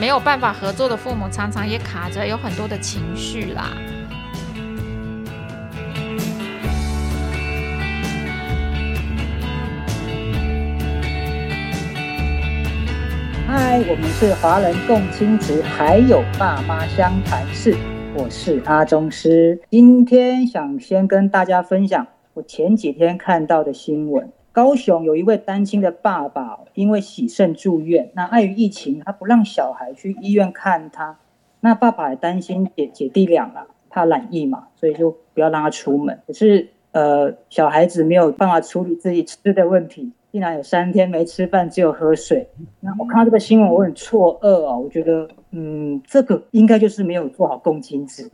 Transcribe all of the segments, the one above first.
没有办法合作的父母，常常也卡着有很多的情绪啦。嗨，我们是华人共亲职，还有爸妈相谈室。我是阿中师，今天想先跟大家分享我前几天看到的新闻。高雄有一位单亲的爸爸，因为喜肾住院，那碍于疫情，他不让小孩去医院看他。那爸爸也担心姐姐弟俩啊，怕染疫嘛，所以就不要让他出门。可是呃，小孩子没有办法处理自己吃的问题，竟然有三天没吃饭，只有喝水。那我看到这个新闻，我很错愕啊，我觉得嗯，这个应该就是没有做好共亲值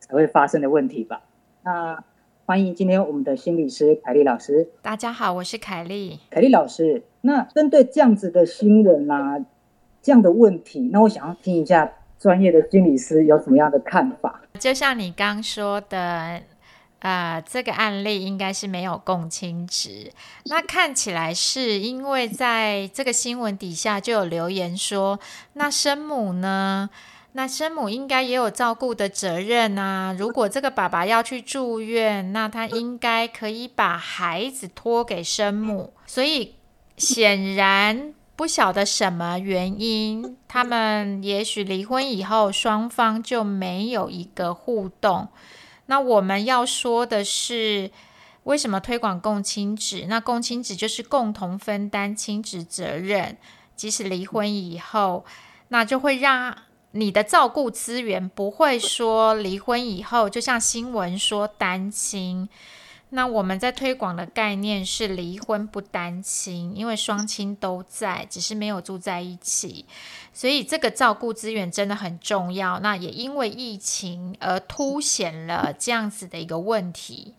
才会发生的问题吧。那。欢迎今天我们的心理师凯丽老师。大家好，我是凯丽。凯丽老师，那针对这样子的新闻啊，这样的问题，那我想要听一下专业的心理师有什么样的看法。就像你刚说的，呃，这个案例应该是没有共亲值。那看起来是因为在这个新闻底下就有留言说，那生母呢？那生母应该也有照顾的责任啊。如果这个爸爸要去住院，那他应该可以把孩子托给生母。所以显然不晓得什么原因，他们也许离婚以后，双方就没有一个互动。那我们要说的是，为什么推广共亲子？那共亲子就是共同分担亲子责任，即使离婚以后，那就会让。你的照顾资源不会说离婚以后，就像新闻说单亲。那我们在推广的概念是离婚不单亲，因为双亲都在，只是没有住在一起，所以这个照顾资源真的很重要。那也因为疫情而凸显了这样子的一个问题。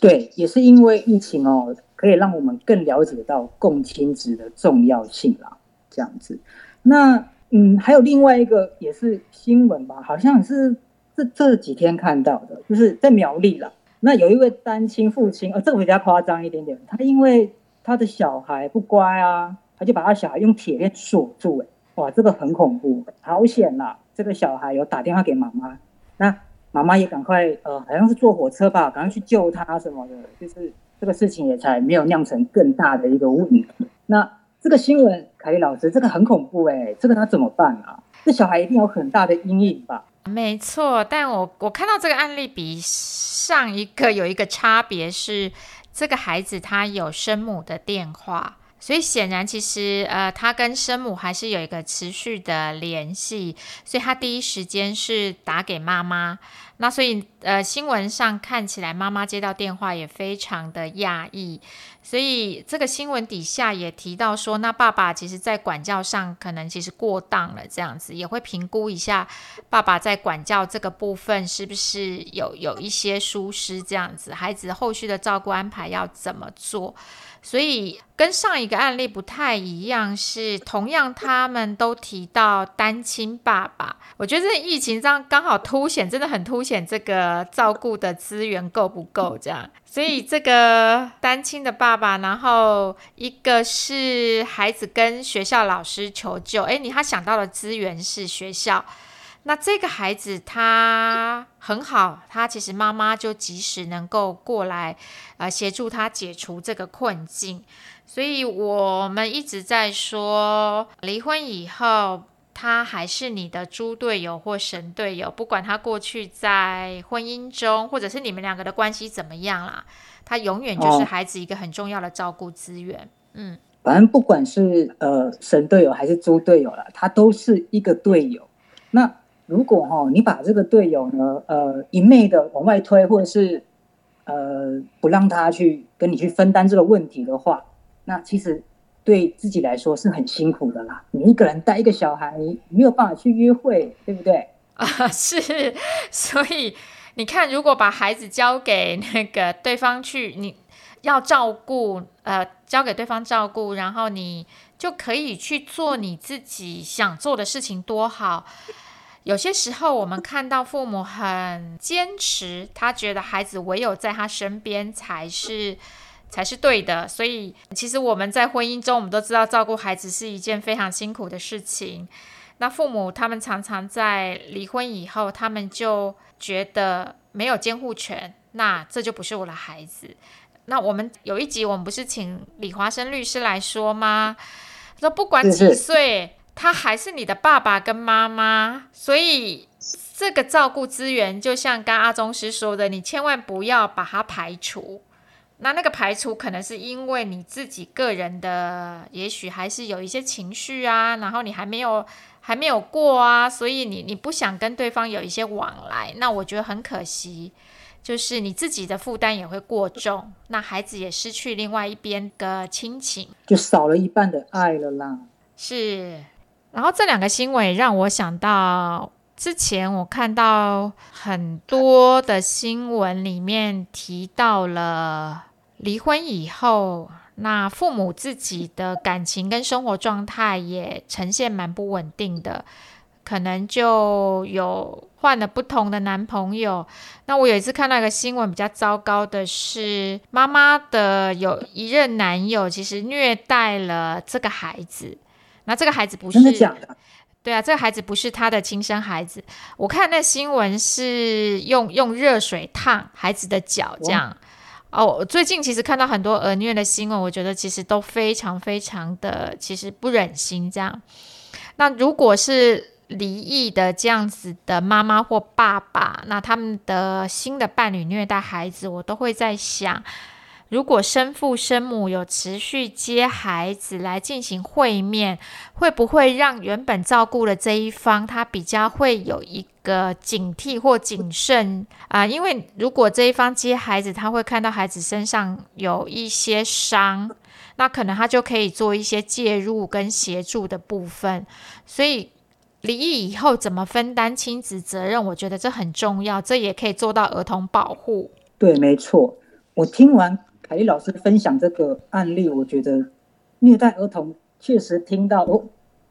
对，也是因为疫情哦，可以让我们更了解到共亲值的重要性啦。这样子，那。嗯，还有另外一个也是新闻吧，好像是这这几天看到的，就是在苗栗了。那有一位单亲父亲，呃，这个比较夸张一点点，他因为他的小孩不乖啊，他就把他小孩用铁链锁住，哎，哇，这个很恐怖，好险呐！这个小孩有打电话给妈妈，那妈妈也赶快，呃，好像是坐火车吧，赶快去救他什么的，就是这个事情也才没有酿成更大的一个问题。那。这个新闻，凯丽老师，这个很恐怖哎，这个他怎么办啊？这小孩一定有很大的阴影吧？没错，但我我看到这个案例比上一个有一个差别是，这个孩子他有生母的电话，所以显然其实呃他跟生母还是有一个持续的联系，所以他第一时间是打给妈妈。那所以，呃，新闻上看起来，妈妈接到电话也非常的讶异。所以这个新闻底下也提到说，那爸爸其实在管教上可能其实过当了，这样子也会评估一下爸爸在管教这个部分是不是有有一些疏失，这样子孩子后续的照顾安排要怎么做。所以跟上一个案例不太一样，是同样他们都提到单亲爸爸。我觉得这疫情这样刚好凸显，真的很凸显这个照顾的资源够不够这样。所以这个单亲的爸爸，然后一个是孩子跟学校老师求救，诶，你他想到的资源是学校。那这个孩子他很好，他其实妈妈就及时能够过来，呃，协助他解除这个困境。所以我们一直在说，离婚以后他还是你的猪队友或神队友，不管他过去在婚姻中，或者是你们两个的关系怎么样啦，他永远就是孩子一个很重要的照顾资源。嗯，反正不管是呃神队友还是猪队友了，他都是一个队友。那如果哈，你把这个队友呢，呃，一昧的往外推，或者是呃，不让他去跟你去分担这个问题的话，那其实对自己来说是很辛苦的啦。你一个人带一个小孩，你没有办法去约会，对不对？啊，是。所以你看，如果把孩子交给那个对方去，你要照顾，呃，交给对方照顾，然后你就可以去做你自己想做的事情，多好。有些时候，我们看到父母很坚持，他觉得孩子唯有在他身边才是才是对的。所以，其实我们在婚姻中，我们都知道照顾孩子是一件非常辛苦的事情。那父母他们常常在离婚以后，他们就觉得没有监护权，那这就不是我的孩子。那我们有一集，我们不是请李华生律师来说吗？说不管几岁，他还是你的爸爸跟妈妈，所以这个照顾资源，就像刚阿宗师说的，你千万不要把它排除。那那个排除可能是因为你自己个人的，也许还是有一些情绪啊，然后你还没有还没有过啊，所以你你不想跟对方有一些往来，那我觉得很可惜，就是你自己的负担也会过重，那孩子也失去另外一边的亲情，就少了一半的爱了啦。是，然后这两个新闻让我想到。之前我看到很多的新闻里面提到了离婚以后，那父母自己的感情跟生活状态也呈现蛮不稳定的，可能就有换了不同的男朋友。那我有一次看到一个新闻，比较糟糕的是，妈妈的有一任男友其实虐待了这个孩子，那这个孩子不是真的假的？对啊，这个孩子不是他的亲生孩子。我看那新闻是用用热水烫孩子的脚，这样。哦，最近其实看到很多儿虐的新闻，我觉得其实都非常非常的，其实不忍心这样。那如果是离异的这样子的妈妈或爸爸，那他们的新的伴侣虐待孩子，我都会在想。如果生父生母有持续接孩子来进行会面，会不会让原本照顾的这一方他比较会有一个警惕或谨慎啊？因为如果这一方接孩子，他会看到孩子身上有一些伤，那可能他就可以做一些介入跟协助的部分。所以离异以后怎么分担亲子责任，我觉得这很重要，这也可以做到儿童保护。对，没错，我听完。凯丽老师分享这个案例，我觉得虐待儿童确实听到，我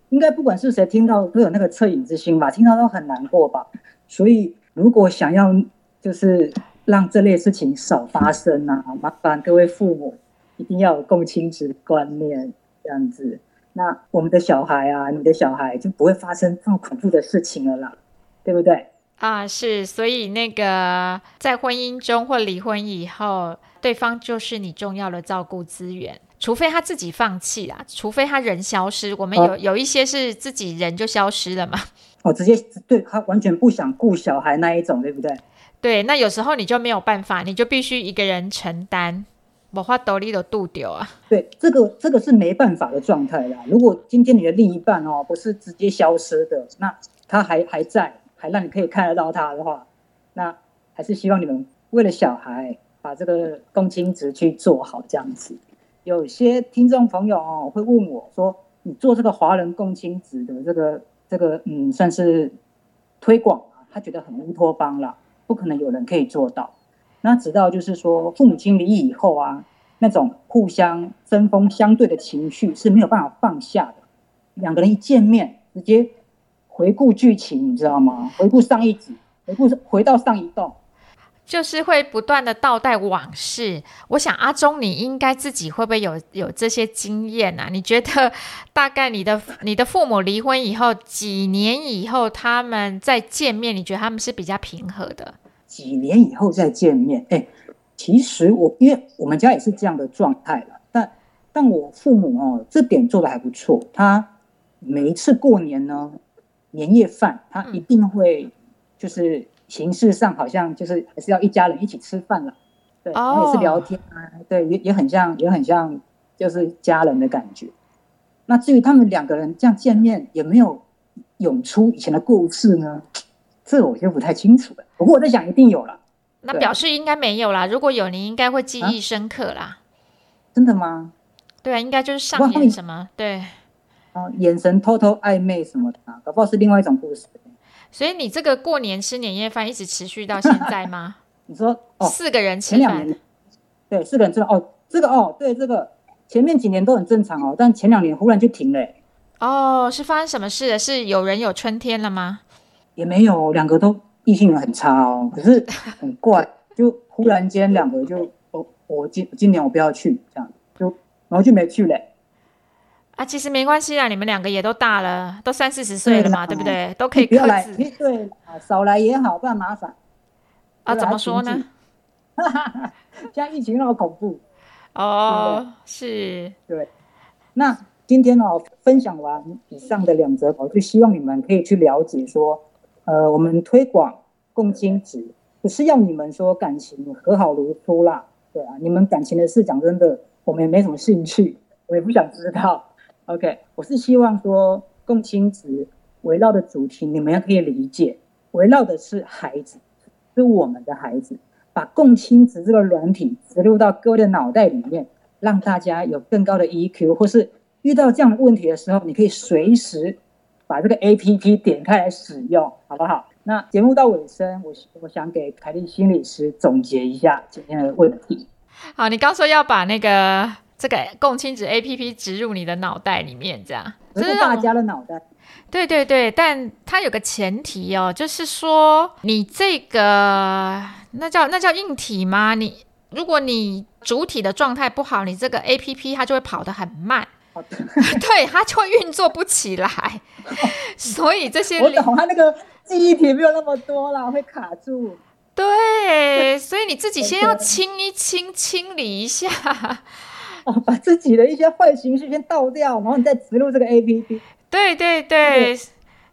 应该不管是谁听到都有那个恻隐之心吧，听到都很难过吧。所以如果想要就是让这类事情少发生啊，麻烦各位父母一定要有共亲子观念，这样子，那我们的小孩啊，你的小孩就不会发生这么恐怖的事情了啦，对不对？啊，是，所以那个在婚姻中或离婚以后，对方就是你重要的照顾资源，除非他自己放弃啦，除非他人消失。我们有有一些是自己人就消失了嘛。哦，直接对他完全不想顾小孩那一种，对不对？对，那有时候你就没有办法，你就必须一个人承担，我花斗笠的度丢啊。对，这个这个是没办法的状态啦。如果今天你的另一半哦不是直接消失的，那他还还在。还让你可以看得到他的话，那还是希望你们为了小孩把这个共亲值去做好这样子。有些听众朋友哦会问我说：“你做这个华人共亲子的这个这个嗯，算是推广啊？”他觉得很乌托邦了，不可能有人可以做到。那直到就是说父母亲离异以后啊，那种互相针锋相对的情绪是没有办法放下的。两个人一见面，直接。回顾剧情，你知道吗？回顾上一集，回顾回到上一段，就是会不断的倒带往事。我想阿忠，你应该自己会不会有有这些经验啊？你觉得大概你的你的父母离婚以后几年以后，他们再见面，你觉得他们是比较平和的？几年以后再见面，哎，其实我因为我们家也是这样的状态了，但但我父母哦，这点做的还不错。他每一次过年呢。年夜饭，他一定会就是形式上好像就是还是要一家人一起吃饭了，对，也是聊天啊，对，也也很像，也很像就是家人的感觉。那至于他们两个人这样见面有没有涌出以前的故事呢？这我就不太清楚了。不过我在想，一定有了。那表示应该没有啦。如果有，你应该会记忆深刻啦。真的吗？对啊，应该就是上演什么？对。眼神偷偷暧昧什么的，搞不好是另外一种故事。所以你这个过年吃年夜饭一直持续到现在吗？你说哦，四个人吃饭，对，四个人吃饭哦，这个哦，对，这个前面几年都很正常哦，但前两年忽然就停了。哦，是发生什么事了？是有人有春天了吗？也没有，两个都异性缘很差哦，可是很怪，就忽然间两个就哦，我今今年我不要去这样，就然后就没去嘞。啊，其实没关系啦，你们两个也都大了，都三四十岁了嘛，对不对？都可以不要来，克制对啊，少来也好，不然麻烦。啊？怎么说呢？？哈哈 现在疫情那么恐怖，哦，是，对那今天呢、分享完以上的两则，我就希望你们可以去了解说，呃，我们推广共亲职，不是要你们说感情和好如初啦，对啊，你们感情的事，讲真的，我们也没什么兴趣，我也不想知道。OK，我是希望说共亲职围绕的主题，你们要可以理解，围绕的是孩子，是我们的孩子，把共亲职这个软体植入到各位的脑袋里面。让大家有更高的 EQ，或是遇到这样的问题的时候，你可以随时把这个 APP 点开来使用，好不好？那节目到尾声，我我想给凯莉心理师总结一下今天的问题。好，你刚说要把那个这个共亲子 A P P 植入你的脑袋里面，这样，这是大家的脑袋，对对对，但它有个前提哦，就是说你这个那叫那叫硬体吗？你如果你主体的状态不好，你这个 A P P 它就会跑得很慢，对，它就会运作不起来。所以这些 我懂，它那个记忆体没有那么多啦，会卡住。对，所以你自己先要清一清、清理一下。哦，把自己的一些坏情绪先倒掉，然后你再植入这个 APP。对对对，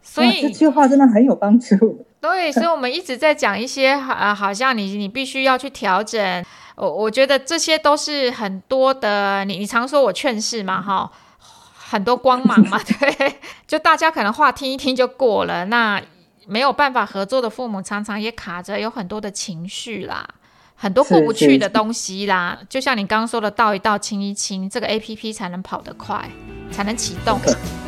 所以这句话真的很有帮助。对，所以我们一直在讲一些啊，好像你你必须要去调整。我我觉得这些都是很多的，你你常说我劝世嘛，哈，很多光芒嘛，对，就大家可能话听一听就过了，那没有办法合作的父母，常常也卡着有很多的情绪啦。很多过不去的东西啦，就像你刚刚说的，倒一倒，清一清，这个 A P P 才能跑得快，才能启动。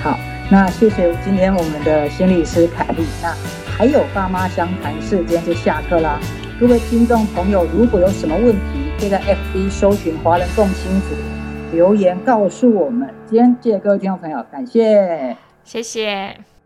好，那谢谢今天我们的心理师凯莉。那还有爸妈相谈室，今天就下课啦。各位听众朋友，如果有什么问题，可以在 FB 搜寻华人共亲子留言告诉我们。今天谢谢各位听众朋友，感谢。谢谢。